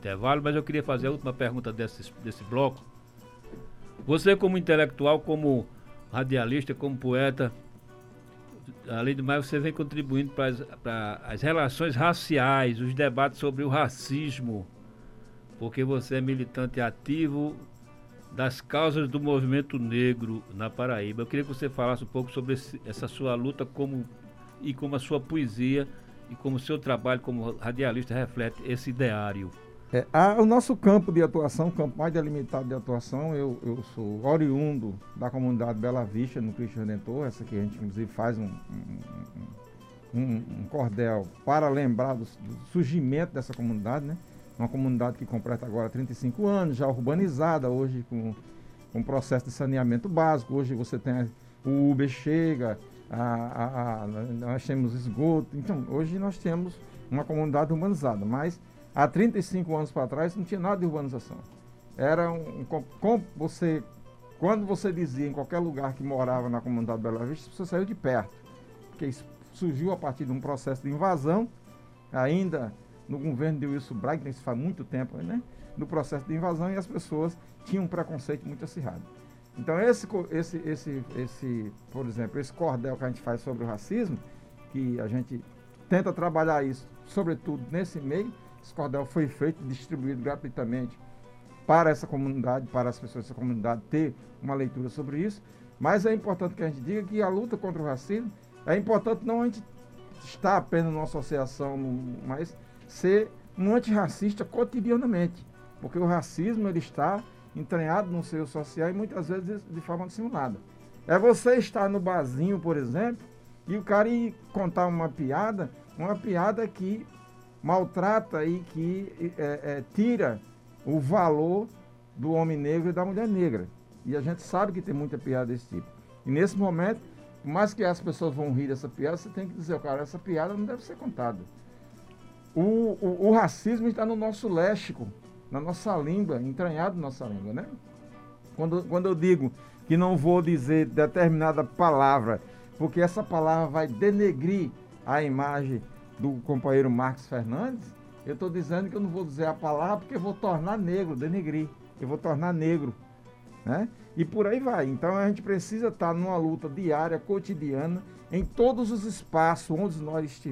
intervalo, mas eu queria fazer a última pergunta desse, desse bloco. Você, como intelectual, como radialista, como poeta, além do mais, você vem contribuindo para as relações raciais, os debates sobre o racismo, porque você é militante ativo das causas do movimento negro na Paraíba. Eu queria que você falasse um pouco sobre esse, essa sua luta como, e como a sua poesia e como o seu trabalho como radialista reflete esse ideário. É, a, o nosso campo de atuação, o campo mais delimitado de atuação, eu, eu sou oriundo da comunidade Bela Vista, no Cristo Redentor. Essa aqui a gente, inclusive, faz um, um, um, um cordel para lembrar do, do, surgimento dessa comunidade, né? Uma comunidade que completa agora 35 anos, já urbanizada, hoje com, com processo de saneamento básico. Hoje você tem o Uber chega, a, a, a, nós temos esgoto. Então, hoje nós temos uma comunidade urbanizada, mas há 35 anos para trás não tinha nada de urbanização. Era um, um, você, quando você dizia em qualquer lugar que morava na comunidade Bela Vista, você saiu de perto, porque surgiu a partir de um processo de invasão, ainda no governo de Wilson Braga, isso faz muito tempo, né? No processo de invasão e as pessoas tinham um preconceito muito acirrado. Então esse, esse, esse, esse, por exemplo, esse cordel que a gente faz sobre o racismo, que a gente tenta trabalhar isso, sobretudo nesse meio, esse cordel foi feito, distribuído gratuitamente para essa comunidade, para as pessoas dessa comunidade ter uma leitura sobre isso. Mas é importante que a gente diga que a luta contra o racismo é importante não a gente estar apenas numa associação, mas ser um antirracista cotidianamente. Porque o racismo ele está entranhado no seio social e muitas vezes de forma dissimulada. É você estar no barzinho, por exemplo, e o cara ir contar uma piada, uma piada que maltrata e que é, é, tira o valor do homem negro e da mulher negra. E a gente sabe que tem muita piada desse tipo. E nesse momento, por mais que as pessoas vão rir dessa piada, você tem que dizer, cara, essa piada não deve ser contada. O, o, o racismo está no nosso léxico, na nossa língua, entranhado na nossa língua, né? Quando, quando eu digo que não vou dizer determinada palavra, porque essa palavra vai denegrir a imagem do companheiro Marcos Fernandes, eu estou dizendo que eu não vou dizer a palavra porque eu vou tornar negro, denegrir. Eu vou tornar negro. Né? E por aí vai. Então a gente precisa estar numa luta diária, cotidiana, em todos os espaços onde nós estivermos